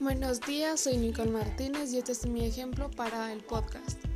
Buenos días, soy Nicole Martínez y este es mi ejemplo para el podcast.